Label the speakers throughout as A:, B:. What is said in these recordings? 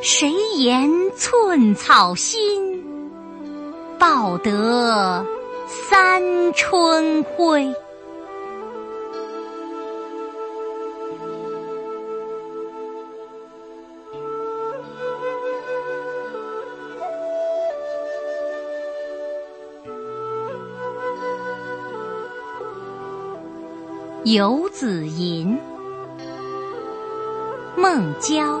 A: 谁言寸草心，报得三春晖。游子吟，孟郊。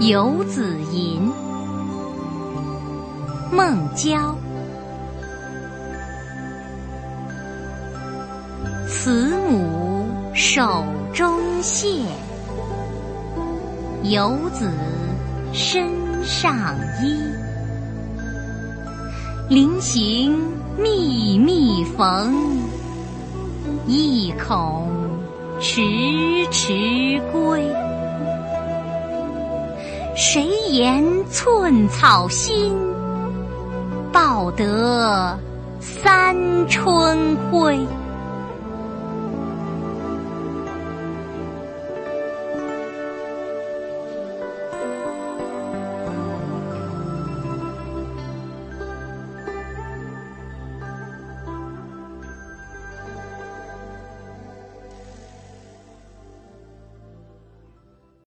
A: 游子吟，孟郊。慈母手中线，游子身上衣。临行密密缝，意恐迟迟归。谁言寸草心，报得三春晖。